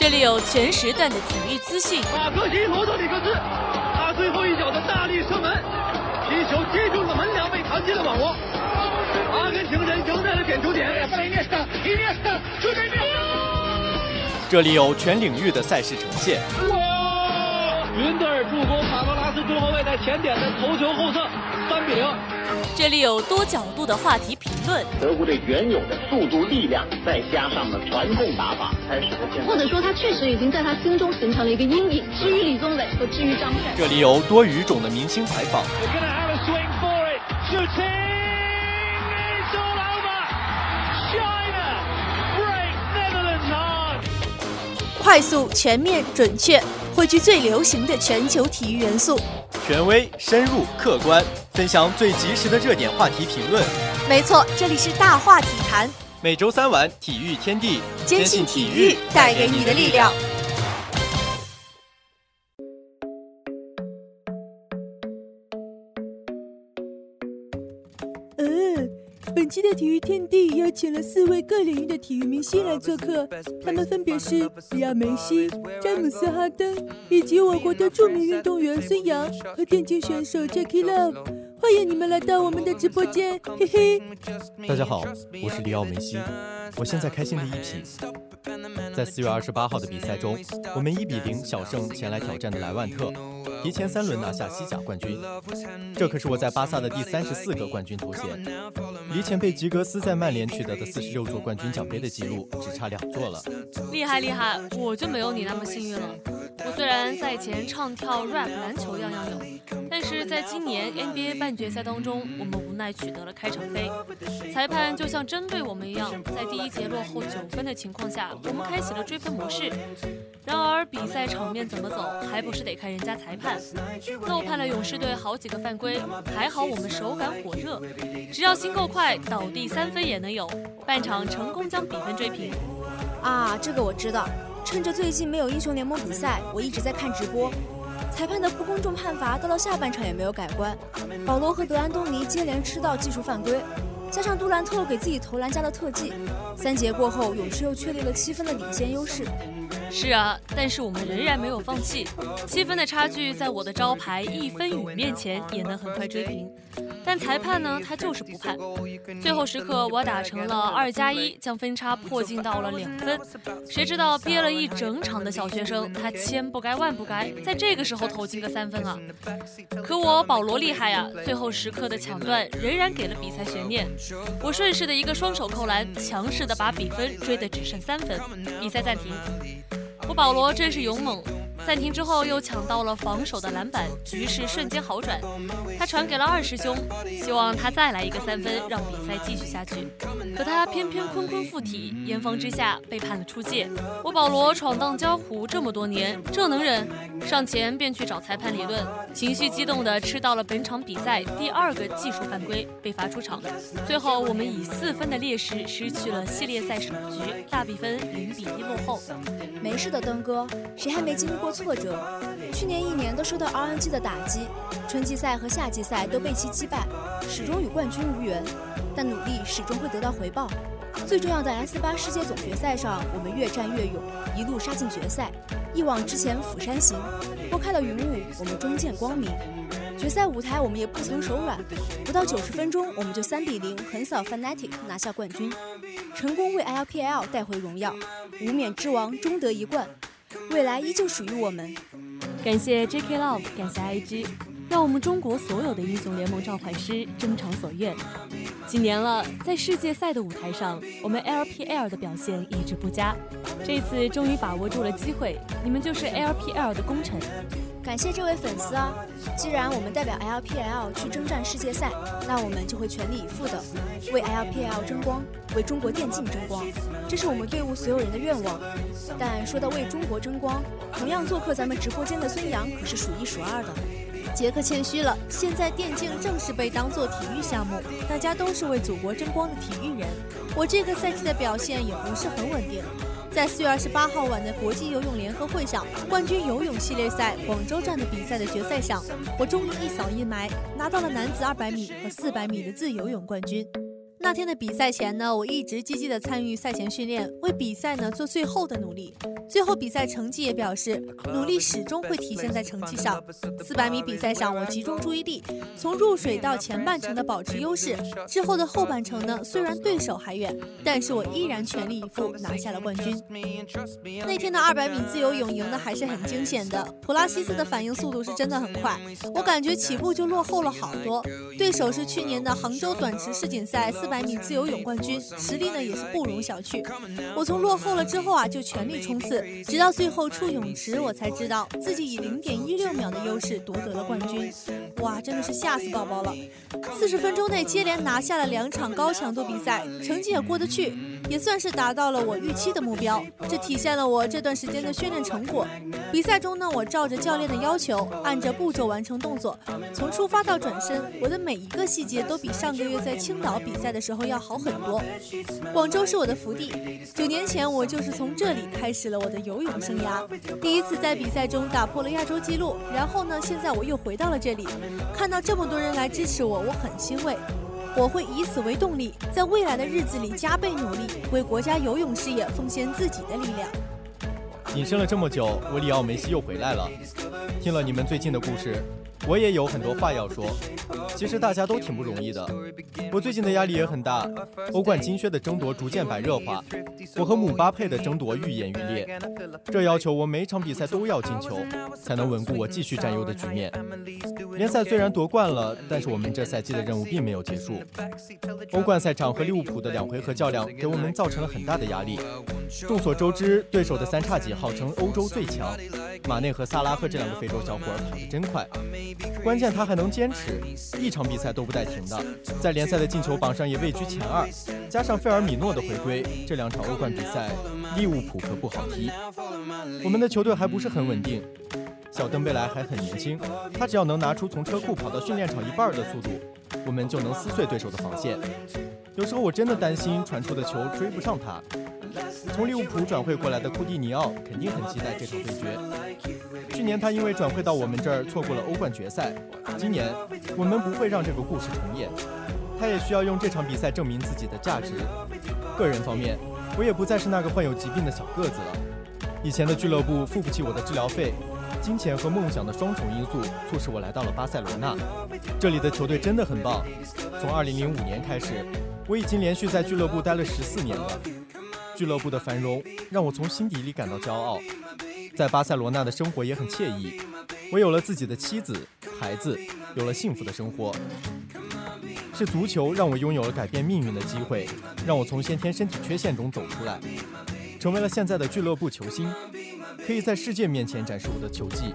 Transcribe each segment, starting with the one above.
这里有全时段的体育资讯。马克西罗德里克斯，他最后一脚的大力射门，皮球击中了门梁，被弹进了网窝。阿根廷人赢在了点球点。这里有全领域的赛事呈现。哇！云德尔助攻卡罗拉斯中后卫在前点的头球后侧，三比零。这里有多角度的话题评论。德国队原有的速度、力量，再加上了传控打法，才使得现在。或者说，他确实已经在他心中形成了一个阴影。至于李宗伟和至于张帅，这里有多语种的明星采访。快速、全面、准确，汇聚最流行的全球体育元素。权威、深入、客观，分享最及时的热点话题评论。没错，这里是大话体坛。每周三晚，体育天地，坚信体育带给你的力量。本期的体育天地邀请了四位各领域的体育明星来做客，他们分别是里奥梅西、詹姆斯哈登，以及我国的著名运动员孙杨和电竞选手 Jackie Love。欢迎你们来到我们的直播间，嘿嘿。大家好，我是里奥梅西，我现在开心的一批。在四月二十八号的比赛中，我们一比零小胜前来挑战的莱万特。提前三轮拿下西甲冠军，这可是我在巴萨的第三十四个冠军头衔，离前辈吉格斯在曼联取得的四十六座冠军奖杯的记录只差两座了。厉害厉害，我就没有你那么幸运了。我虽然赛前唱跳、rap、篮球样样有，但是在今年 NBA 半决赛当中，我们无奈取得了开场飞。裁判就像针对我们一样，在第一节落后九分的情况下，我们开开启了追分模式。然而比赛场面怎么走，还不是得看人家裁判。漏判了勇士队好几个犯规，还好我们手感火热，只要心够快，倒地三分也能有。半场成功将比分追平。啊，这个我知道。趁着最近没有英雄联盟比赛，我一直在看直播。裁判的不公正判罚到了下半场也没有改观，保罗和德安东尼接连吃到技术犯规，加上杜兰特给自己投篮加了特技，三节过后，勇士又确立了七分的领先优势。是啊，但是我们仍然没有放弃。七分的差距，在我的招牌一分雨面前也能很快追平。但裁判呢，他就是不判。最后时刻，我打成了二加一，将分差迫近到了两分。谁知道憋了一整场的小学生，他千不该万不该，在这个时候投进个三分啊！可我保罗厉害呀，最后时刻的抢断仍然给了比赛悬念。我顺势的一个双手扣篮，强势的把比分追得只剩三分，比赛暂停。我保罗真是勇猛。暂停之后，又抢到了防守的篮板，局势瞬间好转。他传给了二师兄，希望他再来一个三分，让比赛继续下去。可他偏偏坤坤附体，严防之下被判了出界。我保罗闯荡江湖这么多年，这能忍？上前便去找裁判理论，情绪激动的吃到了本场比赛第二个技术犯规，被罚出场。最后我们以四分的劣势失去了系列赛首局，大比分零比一落后。没事的，登哥，谁还没经历挫折，去年一年都受到 RNG 的打击，春季赛和夏季赛都被其击败，始终与冠军无缘。但努力始终会得到回报。最重要的 S 八世界总决赛上，我们越战越勇，一路杀进决赛，一往直前釜山行。拨开了云雾，我们终见光明。决赛舞台我们也不曾手软，不到九十分钟，我们就三比零横扫 Fnatic 拿下冠军，成功为 LPL 带回荣耀，无冕之王终得一冠。未来依旧属于我们。感谢 J.K. Love，感谢 I.G，让我们中国所有的英雄联盟召唤师争偿所愿。几年了，在世界赛的舞台上，我们 LPL 的表现一直不佳，这次终于把握住了机会，你们就是 LPL 的功臣。感谢这位粉丝啊！既然我们代表 LPL 去征战世界赛，那我们就会全力以赴的为 LPL 争光，为中国电竞争光，这是我们队伍所有人的愿望。但说到为中国争光，同样做客咱们直播间的孙杨可是数一数二的。杰克谦虚了，现在电竞正是被当做体育项目，大家都是为祖国争光的体育人。我这个赛季的表现也不是很稳定。在四月二十八号晚的国际游泳联合会上，冠军游泳系列赛广州站的比赛的决赛上，我终于一扫阴霾，拿到了男子二百米和四百米的自由泳冠军。那天的比赛前呢，我一直积极的参与赛前训练，为比赛呢做最后的努力。最后比赛成绩也表示，努力始终会体现在成绩上。四百米比赛上，我集中注意力，从入水到前半程的保持优势，之后的后半程呢，虽然对手还远，但是我依然全力以赴拿下了冠军。那天的二百米自由泳赢的还是很惊险的，普拉西斯的反应速度是真的很快，我感觉起步就落后了好多。对手是去年的杭州短池世锦赛四百米自由泳冠军，实力呢也是不容小觑。我从落后了之后啊，就全力冲刺，直到最后出泳池，我才知道自己以零点一六秒的优势夺得了冠军。哇，真的是吓死宝宝了！四十分钟内接连拿下了两场高强度比赛，成绩也过得去，也算是达到了我预期的目标。这体现了我这段时间的训练成果。比赛中呢，我照着教练的要求，按着步骤完成动作，从出发到转身，我的每一个细节都比上个月在青岛比赛的时候要好很多。广州是我的福地，九年前我就是从这里开始了我的游泳生涯，第一次在比赛中打破了亚洲纪录，然后呢，现在我又回到了这里，看到这么多人来支持我，我很欣慰。我会以此为动力，在未来的日子里加倍努力，为国家游泳事业奉献自己的力量。隐身了这么久，我里奥梅西又回来了。听了你们最近的故事。我也有很多话要说。其实大家都挺不容易的，我最近的压力也很大。欧冠金靴的争夺逐渐白热化，我和姆巴佩的争夺愈演愈烈。这要求我每场比赛都要进球，才能稳固我继续占优的局面。联赛虽然夺冠了，但是我们这赛季的任务并没有结束。欧冠赛场和利物浦的两回合较量给我们造成了很大的压力。众所周知，对手的三叉戟号称欧洲最强，马内和萨拉赫这两个非洲小伙儿跑得真快。关键他还能坚持，一场比赛都不带停的，在联赛的进球榜上也位居前二。加上费尔米诺的回归，这两场欧冠比赛，利物浦可不好踢。我们的球队还不是很稳定，小登贝莱还很年轻，他只要能拿出从车库跑到训练场一半的速度，我们就能撕碎对手的防线。有时候我真的担心传出的球追不上他。从利物浦转会过来的库蒂尼奥肯定很期待这场对决。去年他因为转会到我们这儿错过了欧冠决赛，今年我们不会让这个故事重演。他也需要用这场比赛证明自己的价值。个人方面，我也不再是那个患有疾病的小个子了。以前的俱乐部付不起我的治疗费，金钱和梦想的双重因素促使我来到了巴塞罗那。这里的球队真的很棒。从2005年开始，我已经连续在俱乐部待了十四年了。俱乐部的繁荣让我从心底里感到骄傲，在巴塞罗那的生活也很惬意。我有了自己的妻子、孩子，有了幸福的生活。是足球让我拥有了改变命运的机会，让我从先天身体缺陷中走出来，成为了现在的俱乐部球星，可以在世界面前展示我的球技，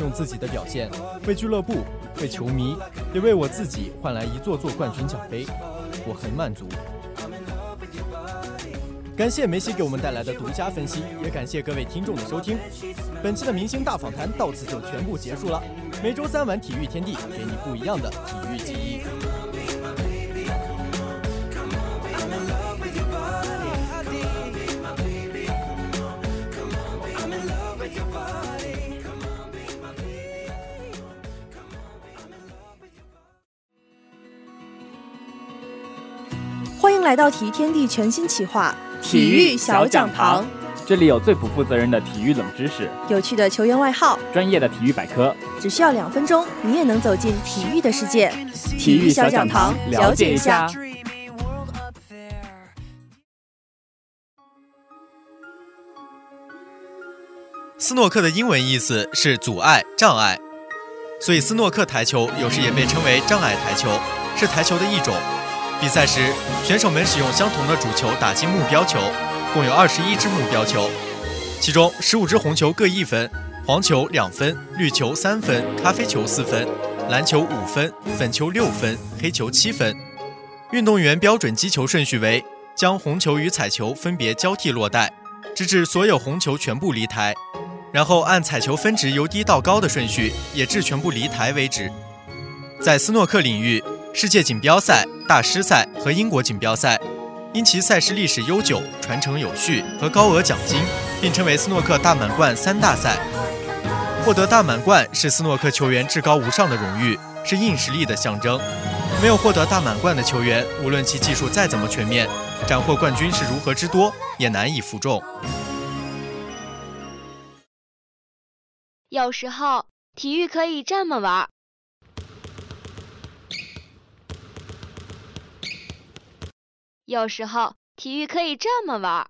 用自己的表现为俱乐部、为球迷，也为我自己换来一座座冠军奖杯，我很满足。感谢梅西给我们带来的独家分析，也感谢各位听众的收听。本期的明星大访谈到此就全部结束了。每周三晚体育天地，给你不一样的体育记忆。欢迎来到体育天地全新企划。体育小讲堂，这里有最不负责任的体育冷知识，有趣的球员外号，专业的体育百科，只需要两分钟，你也能走进体育的世界。体育小讲堂，了解一下。斯诺克的英文意思是阻碍、障碍，所以斯诺克台球有时也被称为障碍台球，是台球的一种。比赛时，选手们使用相同的主球打击目标球，共有二十一支目标球，其中十五支红球各一分，黄球两分，绿球三分，咖啡球四分，蓝球五分，粉球六分，黑球七分。运动员标准击球顺序为：将红球与彩球分别交替落袋，直至所有红球全部离台，然后按彩球分值由低到高的顺序，也至全部离台为止。在斯诺克领域。世界锦标赛、大师赛和英国锦标赛，因其赛事历史悠久、传承有序和高额奖金，并称为斯诺克大满贯三大赛。获得大满贯是斯诺克球员至高无上的荣誉，是硬实力的象征。没有获得大满贯的球员，无论其技术再怎么全面，斩获冠军是如何之多，也难以服众。有时候，体育可以这么玩。有时候，体育可以这么玩。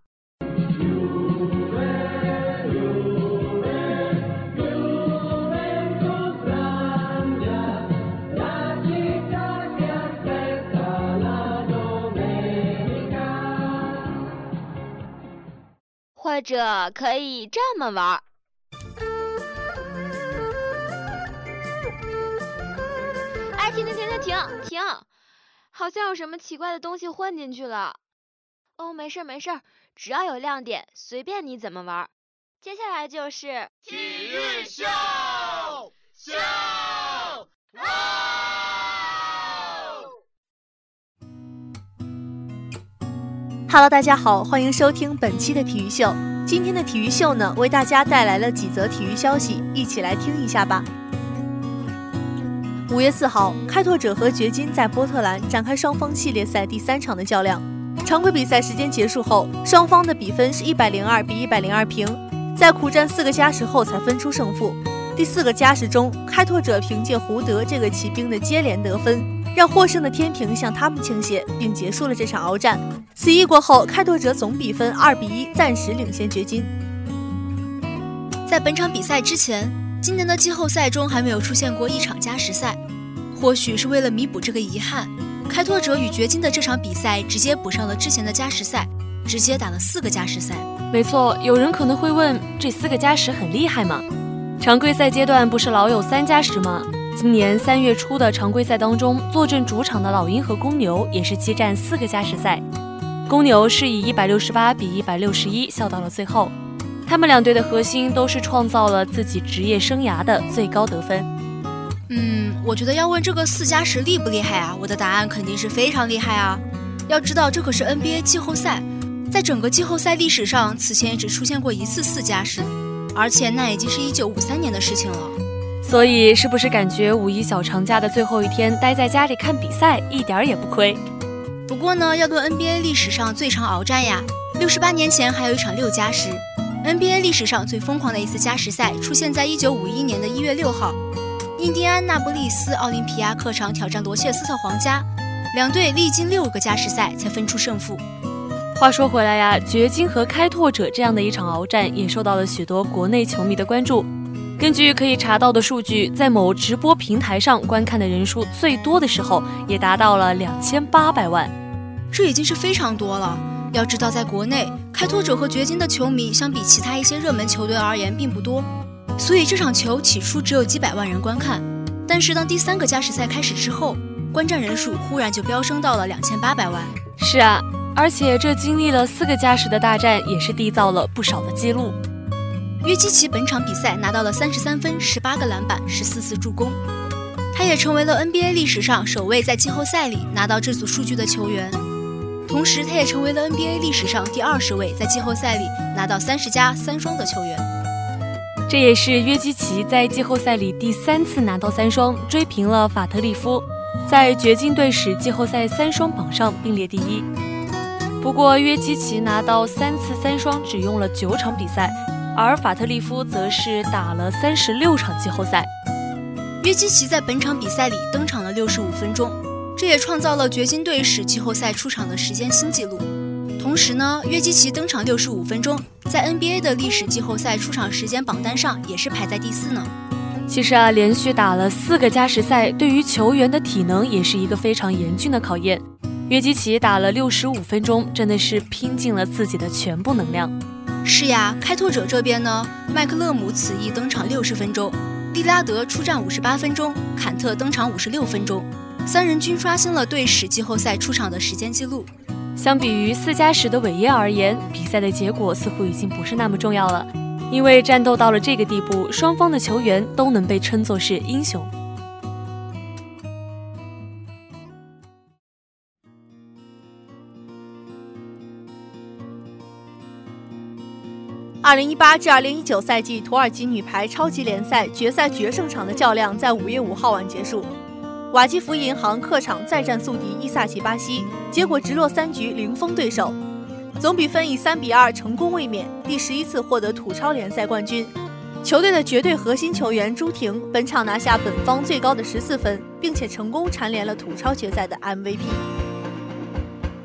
或者可以这么玩。哎，停停停停停停！好像有什么奇怪的东西混进去了。哦，没事没事，只要有亮点，随便你怎么玩。接下来就是体育秀秀。Hello，大家好，欢迎收听本期的体育秀。今天的体育秀呢，为大家带来了几则体育消息，一起来听一下吧。五月四号，开拓者和掘金在波特兰展开双方系列赛第三场的较量。常规比赛时间结束后，双方的比分是一百零二比一百零二平，在苦战四个加时后才分出胜负。第四个加时中，开拓者凭借胡德这个骑兵的接连得分。让获胜的天平向他们倾斜，并结束了这场鏖战。此役过后，开拓者总比分二比一暂时领先掘金。在本场比赛之前，今年的季后赛中还没有出现过一场加时赛。或许是为了弥补这个遗憾，开拓者与掘金的这场比赛直接补上了之前的加时赛，直接打了四个加时赛。没错，有人可能会问，这四个加时很厉害吗？常规赛阶段不是老有三加时吗？今年三月初的常规赛当中，坐镇主场的老鹰和公牛也是激战四个加时赛，公牛是以一百六十八比一百六十一笑到了最后。他们两队的核心都是创造了自己职业生涯的最高得分。嗯，我觉得要问这个四加十厉不厉害啊？我的答案肯定是非常厉害啊！要知道这可是 NBA 季后赛，在整个季后赛历史上，此前也只出现过一次四加十，而且那已经是一九五三年的事情了。所以，是不是感觉五一小长假的最后一天待在家里看比赛一点儿也不亏？不过呢，要论 NBA 历史上最长鏖战呀，六十八年前还有一场六加十。NBA 历史上最疯狂的一次加时赛出现在一九五一年的一月六号，印第安纳波利斯奥林匹亚客场挑战罗切斯特皇家，两队历经六个加时赛才分出胜负。话说回来呀，掘金和开拓者这样的一场鏖战也受到了许多国内球迷的关注。根据可以查到的数据，在某直播平台上观看的人数最多的时候，也达到了两千八百万，这已经是非常多了。要知道，在国内，开拓者和掘金的球迷相比其他一些热门球队而言并不多，所以这场球起初只有几百万人观看。但是当第三个加时赛开始之后，观战人数忽然就飙升到了两千八百万。是啊，而且这经历了四个加时的大战，也是缔造了不少的记录。约基奇本场比赛拿到了三十三分、十八个篮板、十四次助攻，他也成为了 NBA 历史上首位在季后赛里拿到这组数据的球员。同时，他也成为了 NBA 历史上第二十位在季后赛里拿到三十加三双的球员。这也是约基奇在季后赛里第三次拿到三双，追平了法特利夫，在掘金队史季后赛三双榜上并列第一。不过，约基奇拿到三次三双只用了九场比赛。而法特利夫则是打了三十六场季后赛。约基奇在本场比赛里登场了六十五分钟，这也创造了掘金队史季后赛出场的时间新纪录。同时呢，约基奇登场六十五分钟，在 NBA 的历史季后赛出场时间榜单上也是排在第四呢。其实啊，连续打了四个加时赛，对于球员的体能也是一个非常严峻的考验。约基奇打了六十五分钟，真的是拼尽了自己的全部能量。是呀，开拓者这边呢，麦克勒姆此役登场六十分钟，利拉德出战五十八分钟，坎特登场五十六分钟，三人均刷新了队史季后赛出场的时间记录。相比于四加十的伟业而言，比赛的结果似乎已经不是那么重要了，因为战斗到了这个地步，双方的球员都能被称作是英雄。二零一八至二零一九赛季土耳其女排超级联赛决赛决胜场的较量在五月五号晚结束。瓦基弗银行客场再战宿敌伊萨奇巴西，结果直落三局零封对手，总比分以三比二成功卫冕，第十一次获得土超联赛冠军。球队的绝对核心球员朱婷本场拿下本方最高的十四分，并且成功蝉联了土超决赛的 MVP。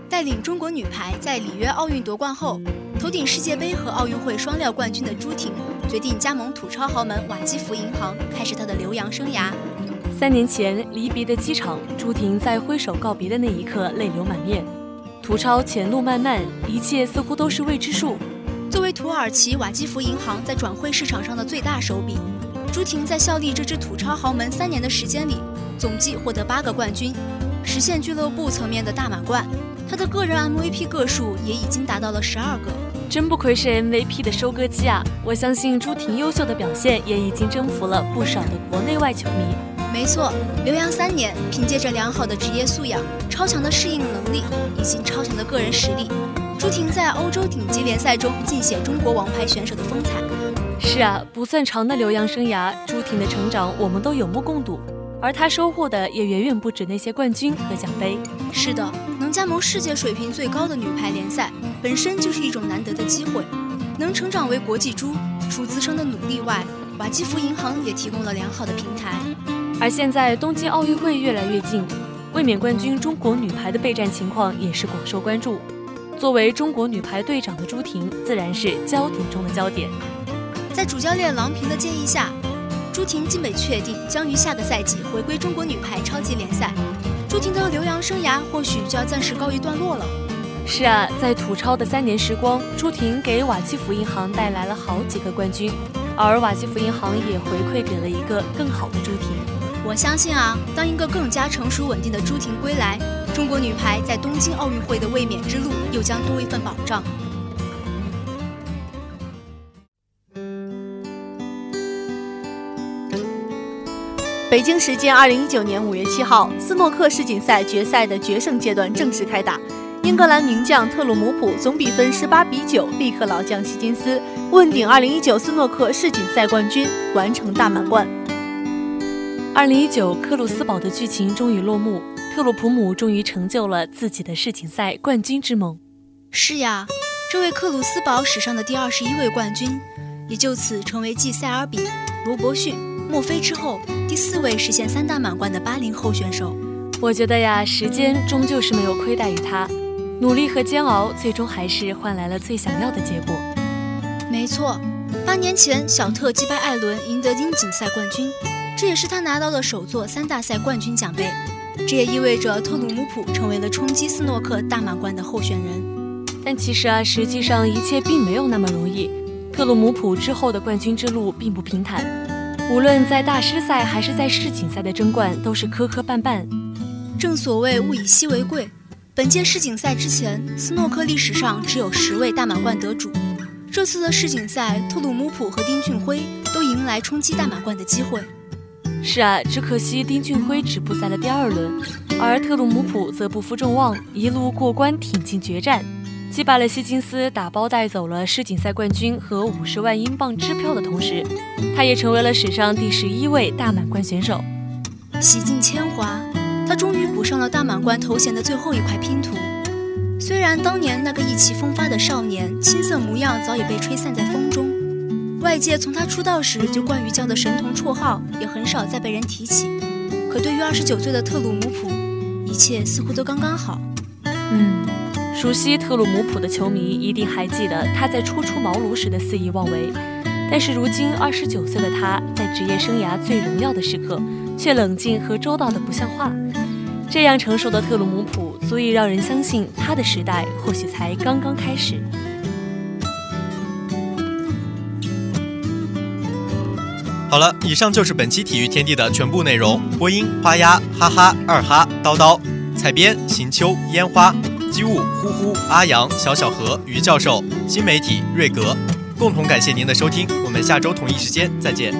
带领中国女排在里约奥运夺冠后，头顶世界杯和奥运会双料冠军的朱婷，决定加盟土超豪门瓦基弗银行，开始她的留洋生涯。三年前离别的机场，朱婷在挥手告别的那一刻，泪流满面。土超前路漫漫，一切似乎都是未知数。作为土耳其瓦基弗银行在转会市场上的最大手笔，朱婷在效力这支土超豪门三年的时间里，总计获得八个冠军，实现俱乐部层面的大满贯。她的个人 MVP 个数也已经达到了十二个，真不愧是 MVP 的收割机啊！我相信朱婷优秀的表现也已经征服了不少的国内外球迷。没错，留洋三年，凭借着良好的职业素养、超强的适应能力以及超强的个人实力。朱婷在欧洲顶级联赛中尽显中国王牌选手的风采。是啊，不算长的留洋生涯，朱婷的成长我们都有目共睹，而她收获的也远远不止那些冠军和奖杯。是的，能加盟世界水平最高的女排联赛，本身就是一种难得的机会。能成长为国际猪，除自身的努力外，瓦基弗银行也提供了良好的平台。而现在东京奥运会越来越近，卫冕冠军中国女排的备战情况也是广受关注。作为中国女排队长的朱婷，自然是焦点中的焦点。在主教练郎平的建议下，朱婷基本确定将于下个赛季回归中国女排超级联赛。朱婷的留洋生涯或许就要暂时告一段落了。是啊，在土超的三年时光，朱婷给瓦基弗银行带来了好几个冠军，而瓦基弗银行也回馈给了一个更好的朱婷。我相信啊，当一个更加成熟稳定的朱婷归来。中国女排在东京奥运会的卫冕之路又将多一份保障。北京时间二零一九年五月七号，斯诺克世锦赛决赛的决胜阶段正式开打。英格兰名将特鲁姆普总比分十八比九力克老将希金斯，问鼎二零一九斯诺克世锦赛冠军，完成大满贯。二零一九克鲁斯堡的剧情终于落幕。特鲁普姆终于成就了自己的世锦赛冠军之梦。是呀，这位克鲁斯堡史上的第二十一位冠军，也就此成为继塞尔比、罗伯逊、墨菲之后第四位实现三大满贯的八零后选手。我觉得呀，时间终究是没有亏待于他，努力和煎熬最终还是换来了最想要的结果。没错，八年前小特击败艾伦赢得英锦赛冠军，这也是他拿到的首座三大赛冠军奖杯。这也意味着特鲁姆普成为了冲击斯诺克大满贯的候选人。但其实啊，实际上一切并没有那么容易。特鲁姆普之后的冠军之路并不平坦，无论在大师赛还是在世锦赛的争冠都是磕磕绊绊。正所谓物以稀为贵，本届世锦赛之前，斯诺克历史上只有十位大满贯得主。这次的世锦赛，特鲁姆普和丁俊晖都迎来冲击大满贯的机会。是啊，只可惜丁俊晖止步在了第二轮，而特鲁姆普则不负众望，一路过关挺进决战，击败了希金斯，打包带走了世锦赛冠军和五十万英镑支票的同时，他也成为了史上第十一位大满贯选手。洗尽铅华，他终于补上了大满贯头衔的最后一块拼图。虽然当年那个意气风发的少年，青涩模样早已被吹散在风中。外界从他出道时就惯于叫的神童绰号，也很少再被人提起。可对于二十九岁的特鲁姆普，一切似乎都刚刚好。嗯，熟悉特鲁姆普的球迷一定还记得他在初出茅庐时的肆意妄为，但是如今二十九岁的他，在职业生涯最荣耀的时刻，却冷静和周到的不像话。这样成熟的特鲁姆普，足以让人相信他的时代或许才刚刚开始。好了，以上就是本期体育天地的全部内容。播音：花鸭、哈哈、二哈、叨叨；采编：行秋、烟花；机务：呼呼、阿阳、小小何、于教授；新媒体：瑞格。共同感谢您的收听，我们下周同一时间再见。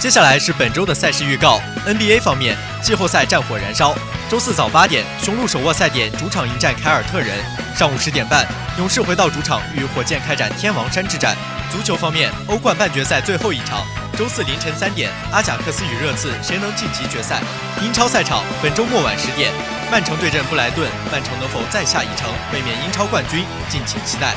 接下来是本周的赛事预告。NBA 方面，季后赛战火燃烧。周四早八点，雄鹿手握赛点主场迎战凯尔特人；上午十点半，勇士回到主场与火箭开展天王山之战。足球方面，欧冠半决赛最后一场，周四凌晨三点，阿贾克斯与热刺，谁能晋级决赛？英超赛场，本周末晚十点，曼城对阵布莱顿，曼城能否再下一城，卫冕英超冠军？敬请期待。